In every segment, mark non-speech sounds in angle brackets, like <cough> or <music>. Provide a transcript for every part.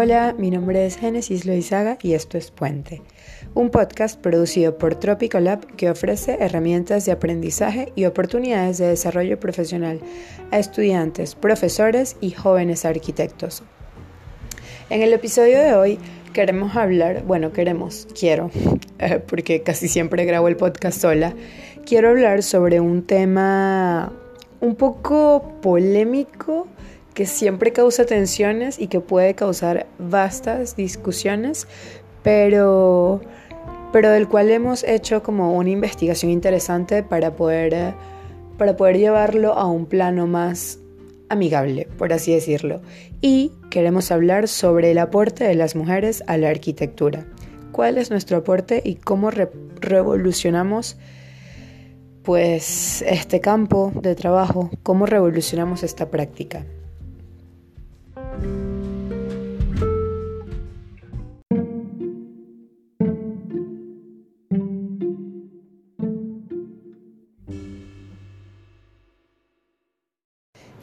Hola, mi nombre es Génesis Loizaga y esto es Puente, un podcast producido por Tropical Lab que ofrece herramientas de aprendizaje y oportunidades de desarrollo profesional a estudiantes, profesores y jóvenes arquitectos. En el episodio de hoy queremos hablar, bueno, queremos, quiero, <laughs> eh, porque casi siempre grabo el podcast sola, quiero hablar sobre un tema un poco polémico que siempre causa tensiones y que puede causar vastas discusiones, pero, pero del cual hemos hecho como una investigación interesante para poder, eh, para poder llevarlo a un plano más amigable, por así decirlo. Y queremos hablar sobre el aporte de las mujeres a la arquitectura. ¿Cuál es nuestro aporte y cómo revolucionamos pues este campo de trabajo? ¿Cómo revolucionamos esta práctica?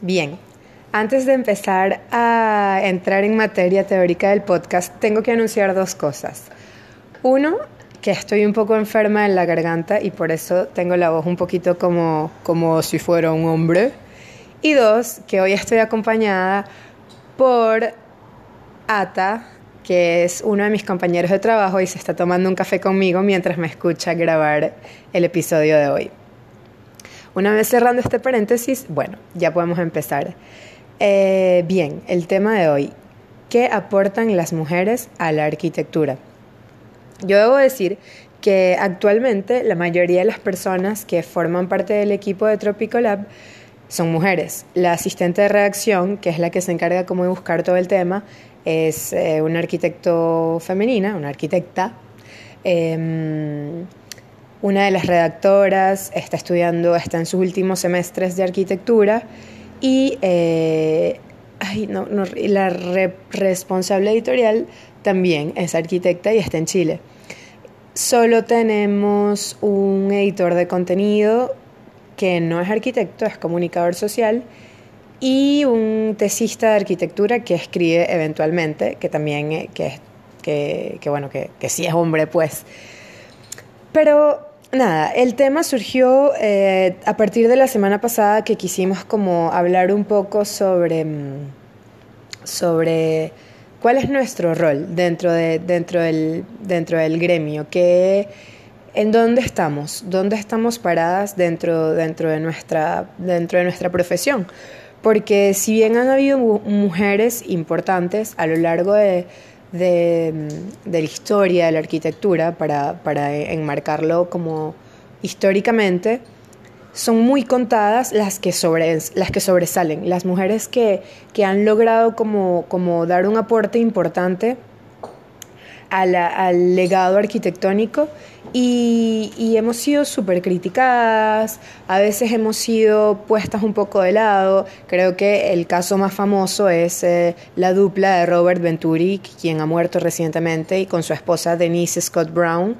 Bien, antes de empezar a entrar en materia teórica del podcast, tengo que anunciar dos cosas. Uno, que estoy un poco enferma en la garganta y por eso tengo la voz un poquito como, como si fuera un hombre. Y dos, que hoy estoy acompañada por Ata, que es uno de mis compañeros de trabajo y se está tomando un café conmigo mientras me escucha grabar el episodio de hoy. Una vez cerrando este paréntesis, bueno, ya podemos empezar. Eh, bien, el tema de hoy. ¿Qué aportan las mujeres a la arquitectura? Yo debo decir que actualmente la mayoría de las personas que forman parte del equipo de Tropical Lab son mujeres. La asistente de redacción, que es la que se encarga como de buscar todo el tema, es eh, una arquitecto femenina, una arquitecta. Em, una de las redactoras está estudiando, está en sus últimos semestres de arquitectura y eh, la responsable editorial también es arquitecta y está en Chile. Solo tenemos un editor de contenido que no es arquitecto, es comunicador social y un tesista de arquitectura que escribe eventualmente, que también eh, que, que, bueno, que, que sí es hombre, pues. Pero Nada, el tema surgió eh, a partir de la semana pasada que quisimos como hablar un poco sobre, mm, sobre cuál es nuestro rol dentro, de, dentro, del, dentro del gremio, que, en dónde estamos, dónde estamos paradas dentro, dentro, de nuestra, dentro de nuestra profesión. Porque si bien han habido mujeres importantes a lo largo de de, la historia de la arquitectura, para, para enmarcarlo como históricamente, son muy contadas las que, sobre, las que sobresalen, las mujeres que, que han logrado como, como dar un aporte importante al legado arquitectónico y, hemos sido súper criticadas, a veces hemos sido puestas un poco de lado. Creo que el caso más famoso es eh, la dupla de Robert Venturi, quien ha muerto recientemente, y con su esposa Denise Scott Brown.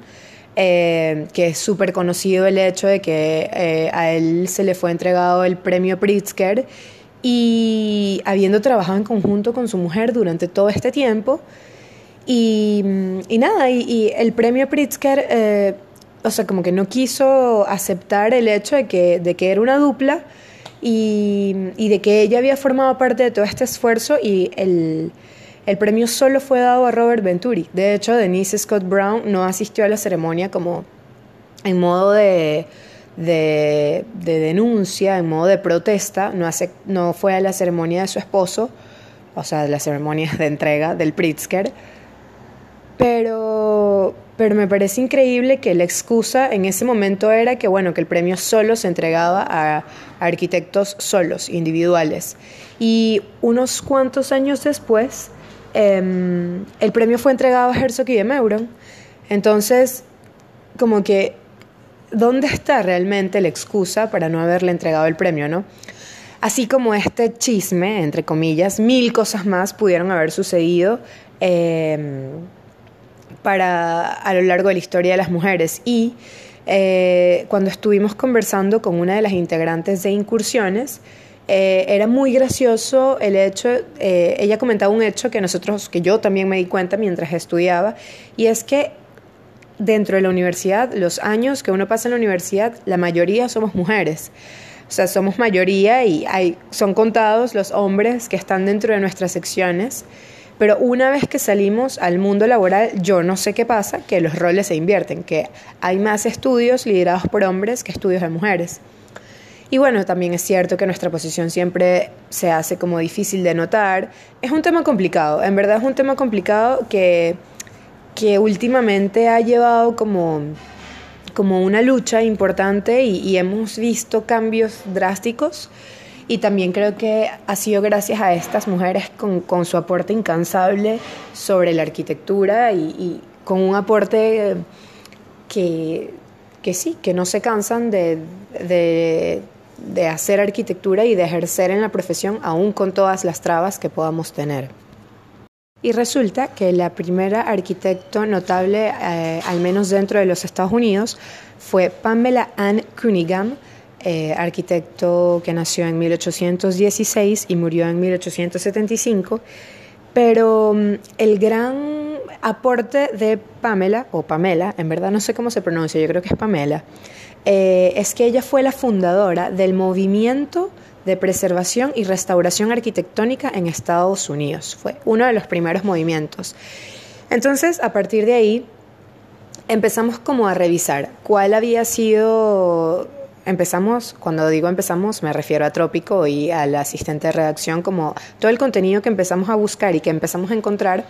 Eh, que es súper conocido el hecho de que eh, a él se le fue entregado el premio Pritzker y habiendo trabajado en conjunto con su mujer durante todo este tiempo, y, nada, y, el premio Pritzker, eh, o sea, como que no quiso aceptar el hecho de que, de que era una dupla y, de que ella había formado parte de todo este esfuerzo y el, el premio solo fue dado a Robert Venturi. De hecho, Denise Scott Brown no asistió a la ceremonia como en modo de, de, de denuncia, en modo de protesta, no, hace, no fue a la ceremonia de su esposo, o sea, la ceremonia de entrega del Pritzker pero, pero me parece increíble que la excusa en ese momento era que, bueno, que el premio solo se entregaba a, arquitectos solos, individuales. Y unos cuantos años después, em, el premio fue entregado a Herzog y de Meuron. Entonces, como que, ¿dónde está realmente la excusa para no haberle entregado el premio, no? Así como este chisme, entre comillas, mil cosas más pudieron haber sucedido. Eh, para, a lo largo de la historia de las mujeres. Y eh, cuando estuvimos conversando con una de las integrantes de Incursiones, eh, era muy gracioso el hecho, eh, ella comentaba un hecho que nosotros, que yo también me di cuenta mientras estudiaba, y es que dentro de la universidad, los años que uno pasa en la universidad, la mayoría somos mujeres. O sea, somos mayoría y hay, son contados los hombres que están dentro de nuestras secciones. Pero una vez que salimos al mundo laboral, yo no sé qué pasa, que los roles se invierten, que hay más estudios liderados por hombres que estudios de mujeres. Y bueno, también es cierto que nuestra posición siempre se hace como difícil de notar. Es un tema complicado, en verdad es un tema complicado que, que últimamente ha llevado como, como una lucha importante y, y hemos visto cambios drásticos. Y también creo que ha sido gracias a estas mujeres con, su aporte incansable sobre la arquitectura y, con un aporte que, sí, que no se cansan de, de, de hacer arquitectura y de ejercer en la profesión aún con todas las trabas que podamos tener. Y resulta que la primera arquitecto notable, eh, al menos dentro de los Estados Unidos, fue Pamela Ann Cunningham, eh, arquitecto que nació en 1816 y murió en 1875. Pero mm, el gran aporte de Pamela, o Pamela, en verdad no sé cómo se pronuncia, yo creo que es Pamela, eh, es que ella fue la fundadora del movimiento de preservación y restauración arquitectónica en Estados Unidos. Fue uno de los primeros movimientos. Entonces, a partir de ahí, empezamos como a revisar cuál había sido empezamos, cuando digo empezamos, me refiero a Trópico y al asistente de redacción, como todo el contenido que empezamos a buscar y que empezamos a encontrar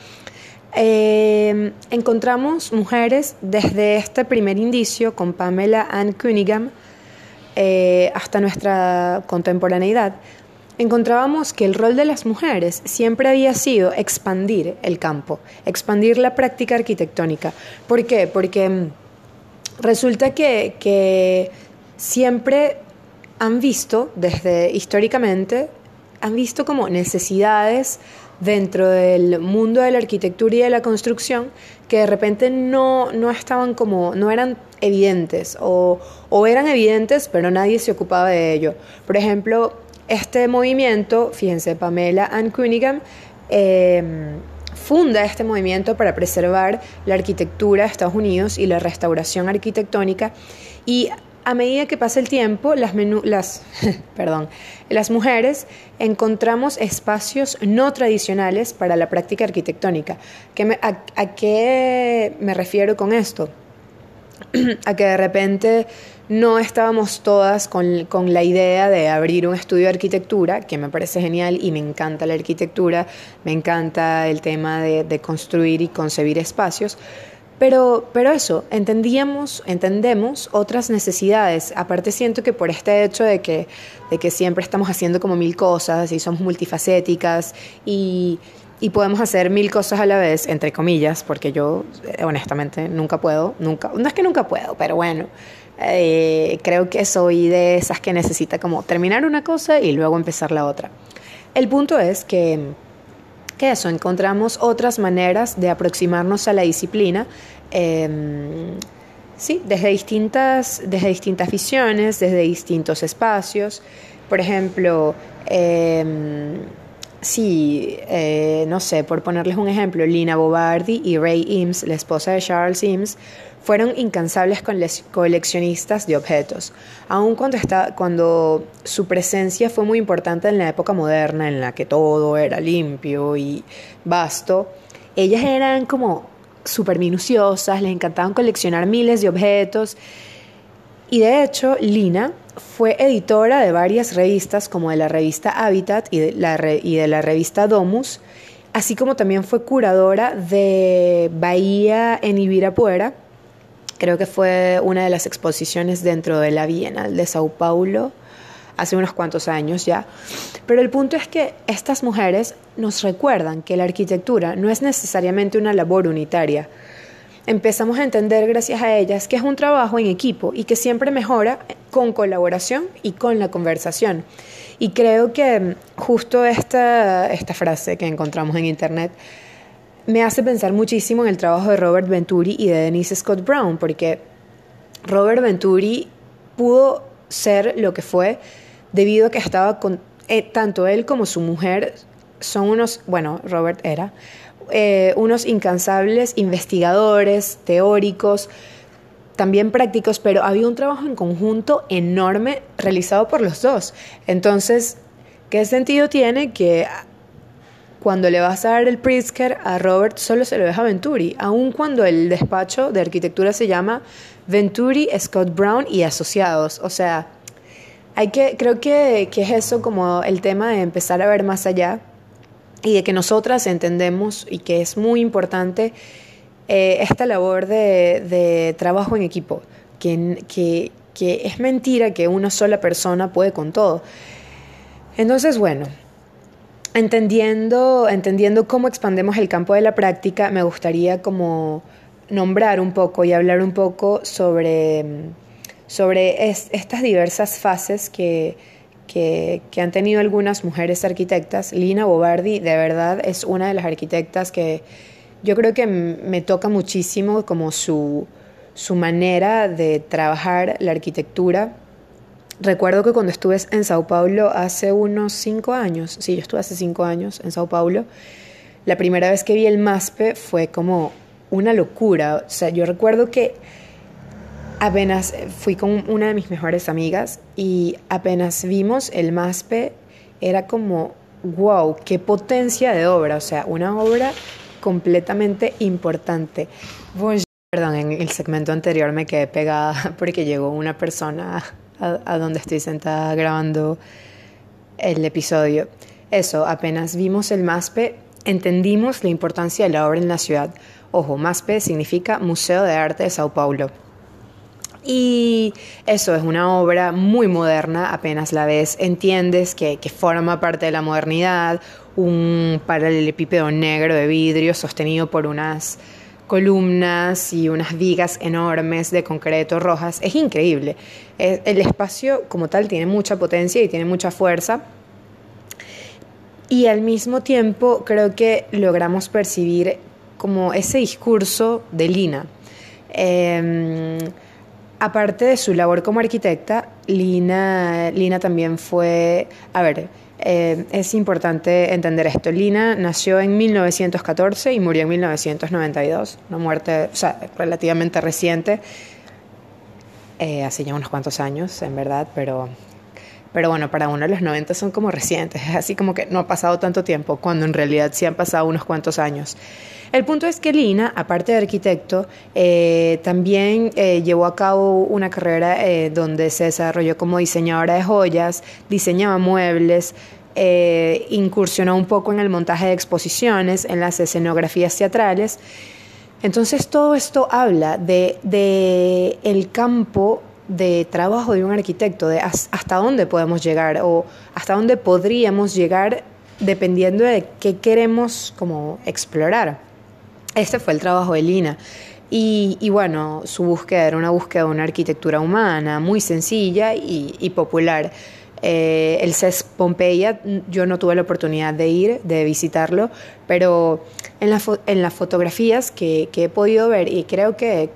eh, encontramos mujeres desde este primer indicio con Pamela Ann Cunningham eh, hasta nuestra contemporaneidad. Encontrábamos que el rol de las mujeres siempre había sido expandir el campo, expandir la práctica arquitectónica. ¿Por qué? Porque resulta que, que siempre han visto, desde históricamente, han visto como necesidades dentro del mundo de la arquitectura y de la construcción que de repente no, no estaban como, no eran evidentes o, eran evidentes pero nadie se ocupaba de ello. Por ejemplo, este movimiento, fíjense, Pamela Ann Cunningham, em, funda este movimiento para preservar la arquitectura de Estados Unidos y la restauración arquitectónica y a medida que pasa el tiempo, las, las, <laughs> perdón, las mujeres encontramos espacios no tradicionales para la práctica arquitectónica. a, qué me refiero con esto? <clears throat> a que de repente no estábamos todas con, con, la idea de abrir un estudio de arquitectura, que me parece genial y me encanta la arquitectura, me encanta el tema de, de construir y concebir espacios, pero, pero eso, entendíamos, entendemos otras necesidades. Aparte siento que por este hecho de que, de que siempre estamos haciendo como mil cosas y somos multifacéticas y, y podemos hacer mil cosas a la vez, entre comillas, porque yo eh, honestamente nunca puedo, nunca, no es que nunca puedo, pero bueno, eh, creo que soy de esas que necesita como terminar una cosa y luego empezar la otra. El punto es que que eso, encontramos otras maneras de aproximarnos a la disciplina. Em, sí, desde distintas, desde distintas visiones, desde distintos espacios. Por ejemplo, eh, sí, eh, no sé, por ponerles un ejemplo, Lina Bobardi y Ray Eames, la esposa de Charles Eames, fueron incansables coleccionistas de objetos, aun cuando, cuando su presencia fue muy importante en la época moderna, en la que todo era limpio y vasto. Ellas eran como súper minuciosas, les encantaban coleccionar miles de objetos. Y de hecho, Lina fue editora de varias revistas, como de la revista Habitat y de la, y de la revista Domus, así como también fue curadora de Bahía en Ibirapuera, Creo que fue una de las exposiciones dentro de la Bienal de Sao Paulo hace unos cuantos años ya. Pero el punto es que estas mujeres nos recuerdan que la arquitectura no es necesariamente una labor unitaria. Empezamos a entender gracias a ellas que es un trabajo en equipo y que siempre mejora con colaboración y con la conversación. Y creo que justo esta, esta frase que encontramos en internet me hace pensar muchísimo en el trabajo de Robert Venturi y de Denise Scott Brown, porque Robert Venturi pudo ser lo que fue debido a que estaba eh, tanto él como su mujer son unos, bueno, Robert era, eh, unos incansables investigadores, teóricos, también prácticos, pero había un trabajo en conjunto enorme realizado por los dos. Entonces, ¿qué sentido tiene que cuando le vas a dar el Pritzker a Robert solo se lo deja Venturi, aun cuando el despacho de arquitectura se llama Venturi, Scott Brown y Asociados? O sea, hay que, creo que, es eso como el tema de empezar a ver más allá y de que nosotras entendemos y que es muy importante eh, esta labor de, trabajo en equipo, que, que, que es mentira que una sola persona puede con todo. Entonces, bueno, entendiendo, entendiendo cómo expandemos el campo de la práctica, me gustaría como nombrar un poco y hablar un poco sobre, sobre estas diversas fases que, que, han tenido algunas mujeres arquitectas. Lina Bobardi, de verdad, es una de las arquitectas que yo creo que me toca muchísimo como su, su manera de trabajar la arquitectura. Recuerdo que cuando estuve en Sao Paulo hace unos cinco años, sí, yo estuve hace cinco años en Sao Paulo, la primera vez que vi el MASPE fue como una locura. O sea, yo recuerdo que apenas fui con una de mis mejores amigas y apenas vimos el MASPE, era como, wow, qué potencia de obra, o sea, una obra completamente importante. Perdón, en el segmento anterior me quedé pegada <laughs> porque llegó una persona a, a donde estoy sentada grabando el episodio. Eso, apenas vimos el MASPE, entendimos la importancia de la obra en la ciudad. Ojo, MASPE significa Museo de Arte de Sao Paulo. Y eso es una obra muy moderna, apenas la ves, entiendes que, forma parte de la modernidad, un paralelepípedo negro de vidrio sostenido por unas columnas y unas vigas enormes de concreto rojas. Es increíble. El espacio como tal tiene mucha potencia y tiene mucha fuerza. Y al mismo tiempo creo que logramos percibir como ese discurso de Lina. Em, aparte de su labor como arquitecta, Lina, Lina también fue, a ver, eh, es importante entender esto. Lina nació en 1914 y murió en 1992, una muerte o sea, relativamente reciente, eh, hace ya unos cuantos años, en verdad, pero, pero bueno, para uno los 90 son como recientes, es así como que no ha pasado tanto tiempo, cuando en realidad sí han pasado unos cuantos años. El punto es que Lina, aparte de arquitecto, eh, también eh, llevó a cabo una carrera eh, donde se desarrolló como diseñadora de joyas, diseñaba muebles, incursionó un poco en el montaje de exposiciones, en las escenografías teatrales. Entonces todo esto habla de, de el campo de trabajo de un arquitecto, de hasta dónde podemos llegar o hasta dónde podríamos llegar dependiendo de qué queremos como explorar. Este fue el trabajo de Lina. Y, bueno, su búsqueda era una búsqueda de una arquitectura humana, muy sencilla y, popular. Eh, el CES Pompeya, yo no tuve la oportunidad de ir, de visitarlo, pero en, en las fotografías que, he podido ver, y creo que,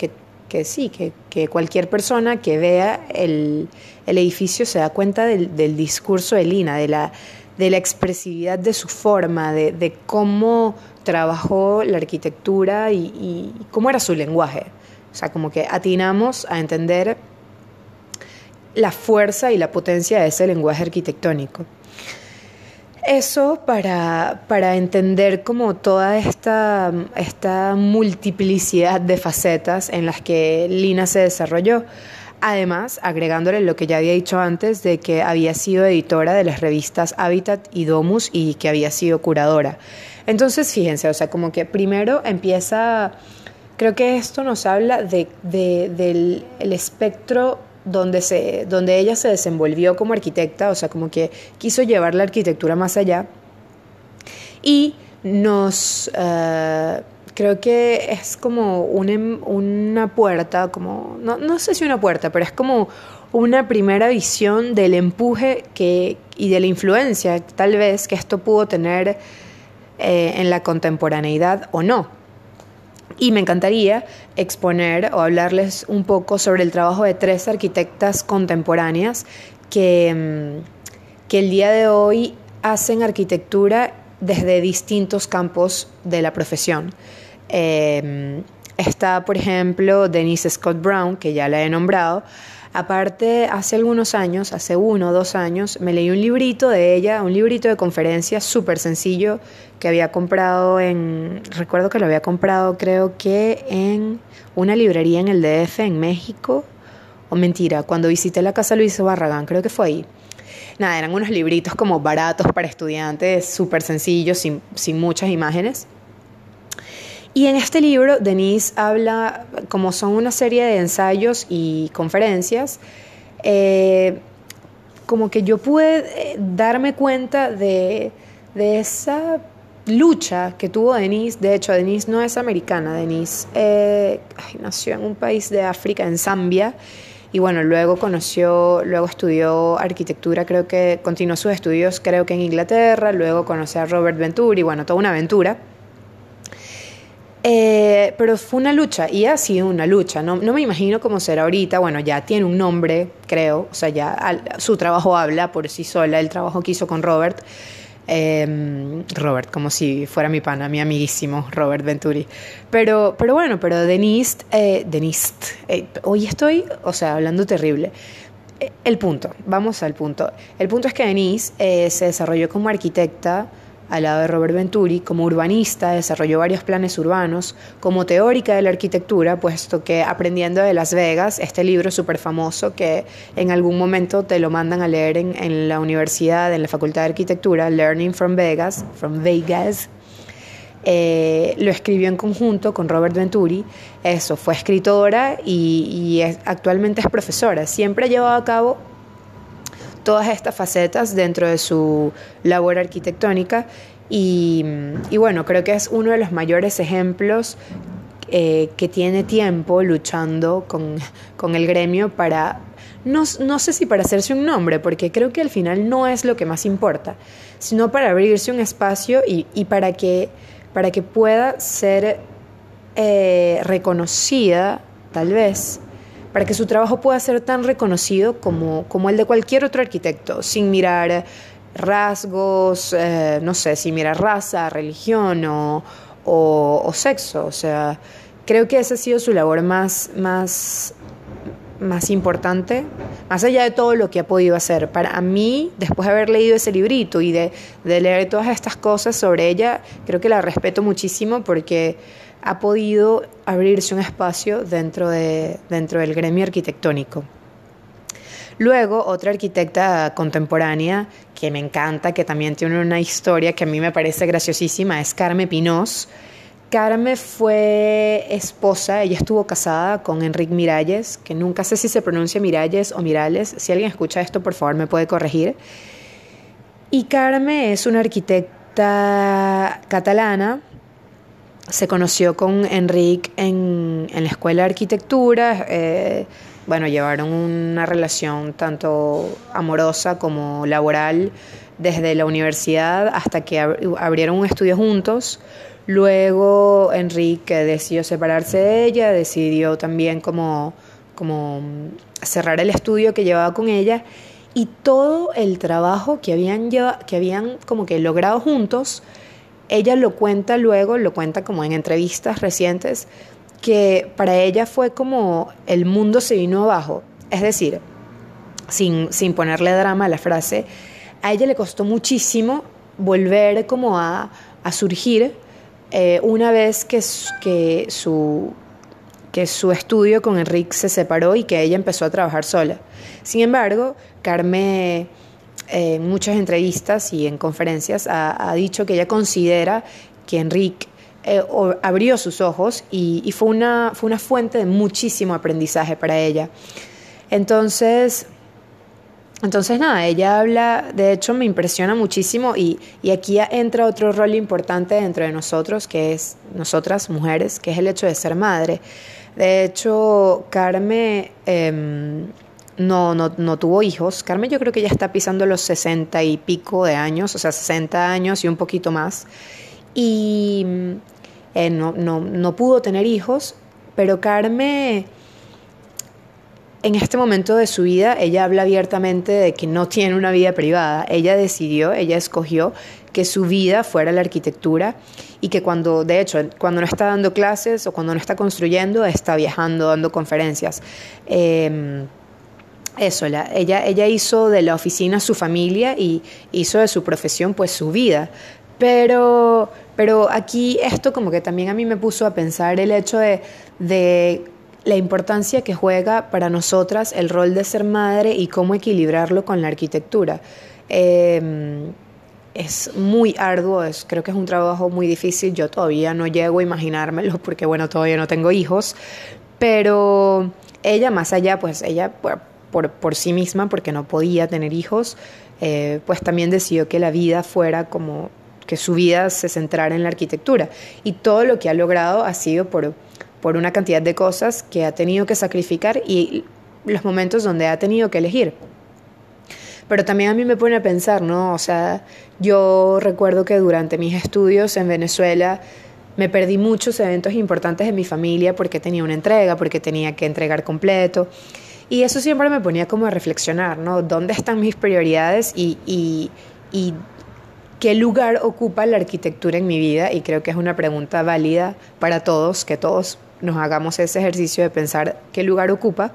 sí, que, cualquier persona que vea el, edificio se da cuenta del, del discurso de Lina, de la, de la expresividad de su forma, de, cómo trabajó la arquitectura y, cómo era su lenguaje. O sea, como que atinamos a entender la fuerza y la potencia de ese lenguaje arquitectónico. Eso para, para entender como toda esta, esta multiplicidad de facetas en las que Lina se desarrolló. Además, agregándole lo que ya había dicho antes de que había sido editora de las revistas Habitat y Domus y que había sido curadora. Entonces, fíjense, o sea, como que primero empieza, creo que esto nos habla de, del espectro donde, se, donde ella se desenvolvió como arquitecta, o sea, como que quiso llevar la arquitectura más allá y nos... Eh, creo que es como em, una, puerta, como, no, sé si una puerta, pero es como una primera visión del empuje que, y de la influencia tal vez que esto pudo tener eh, en la contemporaneidad o no. Y me encantaría exponer o hablarles un poco sobre el trabajo de tres arquitectas contemporáneas que, mm, que el día de hoy hacen arquitectura desde distintos campos de la profesión. Em, está, por ejemplo, Denise Scott Brown, que ya la he nombrado. Aparte, hace algunos años, hace uno o dos años, me leí un librito de ella, un librito de conferencias súper sencillo que había comprado en, recuerdo que lo había comprado creo que en una librería en el DF, en México, o mentira, cuando visité la casa Luis Barragán, creo que fue ahí. Nada, eran unos libritos como baratos para estudiantes, súper sencillos, sin, sin muchas imágenes. Y en este libro, Denise habla, como son una serie de ensayos y conferencias, eh, como que yo pude eh, darme cuenta de, esa lucha que tuvo Denise. De hecho, Denise no es americana, Denise eh, nació en un país de África, en Zambia. Y bueno, luego conoció, luego estudió arquitectura, creo que continuó sus estudios, creo que en Inglaterra, luego conoció a Robert Venturi, bueno, toda una aventura. Eh, pero fue una lucha y ha sido una lucha. No, no, me imagino cómo será ahorita. Bueno, ya tiene un nombre, creo. O sea, ya su trabajo habla por sí sola, el trabajo que hizo con Robert. Em, Robert, como si fuera mi pana, mi amiguísimo Robert Venturi. Pero, pero bueno, pero Denise, eh, Denise, eh, hoy estoy, o sea, hablando terrible. El punto, vamos al punto. El punto es que Denise se desarrolló como arquitecta al lado de Robert Venturi, como urbanista desarrolló varios planes urbanos, como teórica de la arquitectura, puesto que Aprendiendo de Las Vegas, este libro súper famoso que en algún momento te lo mandan a leer en, la universidad, en la Facultad de Arquitectura, Learning from Vegas, from Vegas, eh, lo escribió en conjunto con Robert Venturi. Eso, fue escritora y, actualmente es profesora. Siempre ha llevado a cabo todas estas facetas dentro de su labor arquitectónica y, bueno, creo que es uno de los mayores ejemplos eh, que tiene tiempo luchando con, el gremio para, no, sé si para hacerse un nombre, porque creo que al final no es lo que más importa, sino para abrirse un espacio y, para, que, para que pueda ser eh, reconocida, tal vez, para que su trabajo pueda ser tan reconocido como, como el de cualquier otro arquitecto, sin mirar rasgos, eh, no sé, sin mirar raza, religión o, o, sexo. O sea, creo que esa ha sido su labor más, más, más importante, más allá de todo lo que ha podido hacer. Para mí, después de haber leído ese librito y de, de leer todas estas cosas sobre ella, creo que la respeto muchísimo porque ha podido abrirse un espacio dentro, de, dentro del gremio arquitectónico. Luego, otra arquitecta contemporánea que me encanta, que también tiene una historia que a mí me parece graciosísima, es Carme Pinós. Carme fue esposa, ella estuvo casada con Enrique Miralles, que nunca sé si se pronuncia Miralles o Mirales. Si alguien escucha esto, por favor, me puede corregir. Y Carme es una arquitecta catalana se conoció con Enrique en, la escuela de arquitectura. Eh, bueno, llevaron una relación tanto amorosa como laboral desde la universidad hasta que abrieron un estudio juntos. Luego Enrique decidió separarse de ella, decidió también como, como cerrar el estudio que llevaba con ella y todo el trabajo que habían, que habían como que logrado juntos ella lo cuenta luego, lo cuenta como en entrevistas recientes, que para ella fue como el mundo se vino abajo. Es decir, sin, sin ponerle drama a la frase, a ella le costó muchísimo volver como a, surgir eh, una vez que, que, su, que su estudio con Enrique se separó y que ella empezó a trabajar sola. Sin embargo, Carmen en muchas entrevistas y en conferencias ha, dicho que ella considera que Enrique eh, abrió sus ojos y, fue, una, fue una fuente de muchísimo aprendizaje para ella. Entonces, entonces nada, ella habla, de hecho me impresiona muchísimo y, aquí entra otro rol importante dentro de nosotros, que es nosotras mujeres, que es el hecho de ser madre. De hecho, Carmen... Em, no, no, no tuvo hijos. Carmen yo creo que ya está pisando los sesenta y pico de años, o sea, 60 años y un poquito más. Y eh, no, no, no pudo tener hijos, pero Carmen en este momento de su vida ella habla abiertamente de que no tiene una vida privada. Ella decidió, ella escogió que su vida fuera la arquitectura y que cuando, de hecho, cuando no está dando clases o cuando no está construyendo, está viajando, dando conferencias. Em, eso, ella, ella hizo de la oficina su familia y hizo de su profesión pues su vida. Pero, pero aquí esto como que también a mí me puso a pensar el hecho de, la importancia que juega para nosotras el rol de ser madre y cómo equilibrarlo con la arquitectura. Em, es muy arduo, es, creo que es un trabajo muy difícil, yo todavía no llego a imaginármelo porque bueno, todavía no tengo hijos, pero ella más allá, pues ella por, por, sí misma, porque no podía tener hijos, eh, pues también decidió que la vida fuera como que su vida se centrara en la arquitectura y todo lo que ha logrado ha sido por por una cantidad de cosas que ha tenido que sacrificar y los momentos donde ha tenido que elegir. Pero también a mí me pone a pensar, ¿no? O sea, yo recuerdo que durante mis estudios en Venezuela me perdí muchos eventos importantes en mi familia porque tenía una entrega, porque tenía que entregar completo. Y eso siempre me ponía como a reflexionar, ¿no? ¿Dónde están mis prioridades y, qué lugar ocupa la arquitectura en mi vida? Y creo que es una pregunta válida para todos, que todos nos hagamos ese ejercicio de pensar qué lugar ocupa,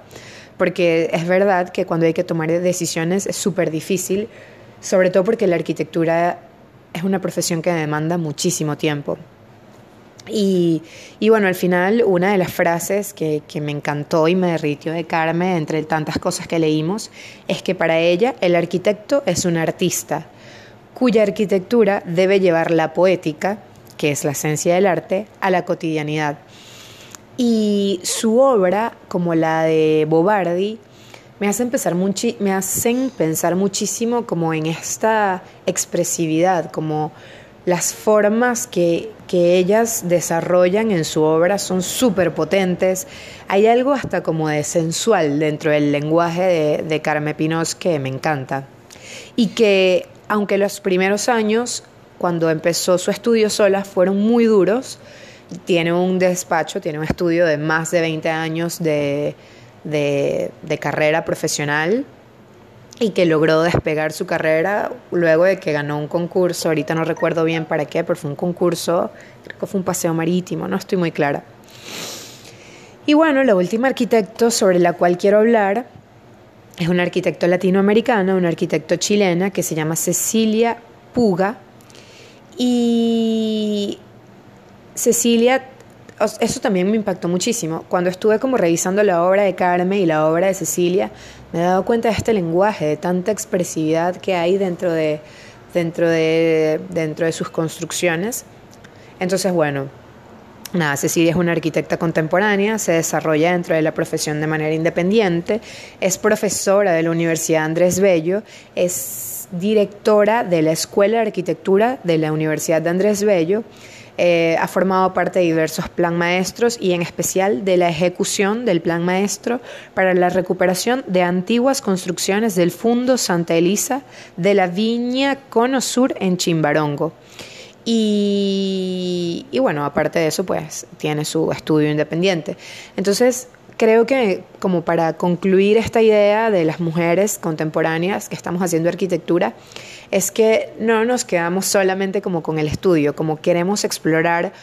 porque es verdad que cuando hay que tomar decisiones es súper difícil, sobre todo porque la arquitectura es una profesión que demanda muchísimo tiempo. Y, y, bueno, al final una de las frases que, me encantó y me derritió de Carmen, entre tantas cosas que leímos, es que para ella el arquitecto es un artista cuya arquitectura debe llevar la poética, que es la esencia del arte, a la cotidianidad. Y su obra, como la de Bobardi, me hacen, pensar me hacen pensar muchísimo como en esta expresividad, como las formas que, que ellas desarrollan en su obra son súper potentes. Hay algo hasta como de sensual dentro del lenguaje de, de Carmen Pinos que me encanta. Y que aunque los primeros años, cuando empezó su estudio sola, fueron muy duros, tiene un despacho, tiene un estudio de más de 20 años de, carrera profesional y que logró despegar su carrera luego de que ganó un concurso, ahorita no recuerdo bien para qué, pero fue un concurso, creo que fue un paseo marítimo, no estoy muy clara. Y bueno, la última arquitecto sobre la cual quiero hablar es una arquitecto latinoamericana, una arquitecto chilena que se llama Cecilia Puga. Y Cecilia, eso también me impactó muchísimo. Cuando estuve como revisando la obra de Carmen y la obra de Cecilia, me he dado cuenta de este lenguaje, de tanta expresividad que hay dentro de, dentro de, dentro de sus construcciones. Entonces, bueno, nada, Cecilia es una arquitecta contemporánea, se desarrolla dentro de la profesión de manera independiente, es profesora de la Universidad Andrés Bello, es directora de la Escuela de Arquitectura de la Universidad de Andrés Bello eh, ha formado parte de diversos plan maestros y en especial de la ejecución del plan maestro para la recuperación de antiguas construcciones del Fundo Santa Elisa de la Viña Cono Sur en Chimbarongo. Y, y bueno, aparte de eso, pues tiene su estudio independiente. Entonces, creo que como para concluir esta idea de las mujeres contemporáneas que estamos haciendo arquitectura, es que no nos quedamos solamente como con el estudio, como queremos explorar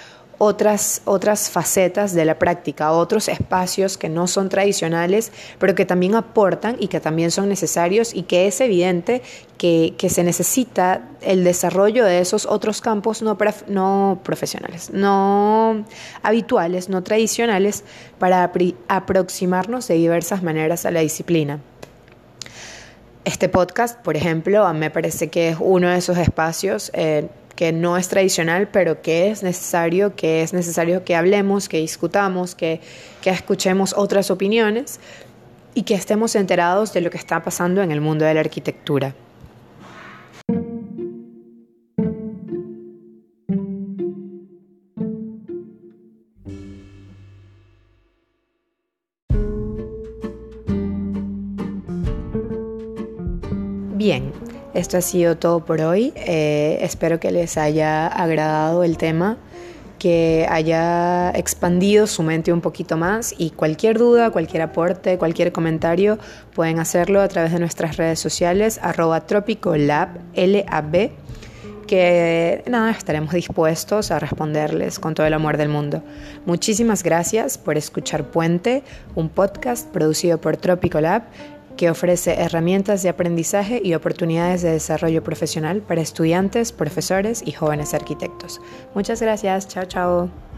otras, otras facetas de la práctica, otros espacios que no son tradicionales, pero que también aportan y que también son necesarios y que es evidente que, se necesita el desarrollo de esos otros campos no, no profesionales, no habituales, no tradicionales, para aproximarnos de diversas maneras a la disciplina. Este podcast, por ejemplo, me parece que es uno de esos espacios eh, que no es tradicional, pero que es necesario, que es necesario que hablemos, que discutamos, que, que escuchemos otras opiniones y que estemos enterados de lo que está pasando en el mundo de la arquitectura. Bien, esto ha sido todo por hoy. Eh, espero que les haya agradado el tema que haya expandido su mente un poquito más y cualquier duda, cualquier aporte, cualquier comentario pueden hacerlo a través de nuestras redes sociales arroba L-A-B, que nada, estaremos dispuestos a responderles con todo el amor del mundo. Muchísimas gracias por escuchar Puente, un podcast producido por Tropicolab que ofrece herramientas de aprendizaje y oportunidades de desarrollo profesional para estudiantes, profesores y jóvenes arquitectos. Muchas gracias, chao chao.